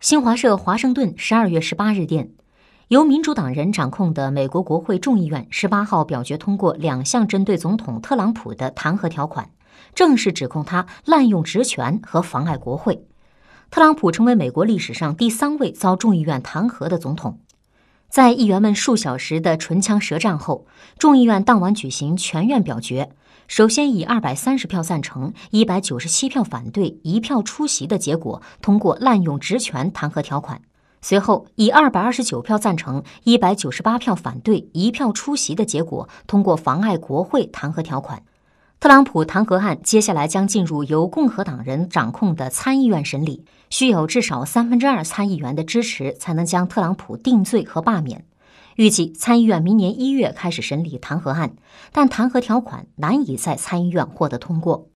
新华社华盛顿十二月十八日电，由民主党人掌控的美国国会众议院十八号表决通过两项针对总统特朗普的弹劾条款，正式指控他滥用职权和妨碍国会。特朗普成为美国历史上第三位遭众议院弹劾的总统。在议员们数小时的唇枪舌战后，众议院当晚举行全院表决。首先以二百三十票赞成、一百九十七票反对、一票出席的结果通过滥用职权弹劾条款。随后以二百二十九票赞成、一百九十八票反对、一票出席的结果通过妨碍国会弹劾条款。特朗普弹劾案接下来将进入由共和党人掌控的参议院审理，需有至少三分之二参议员的支持才能将特朗普定罪和罢免。预计参议院明年一月开始审理弹劾案，但弹劾条款难以在参议院获得通过。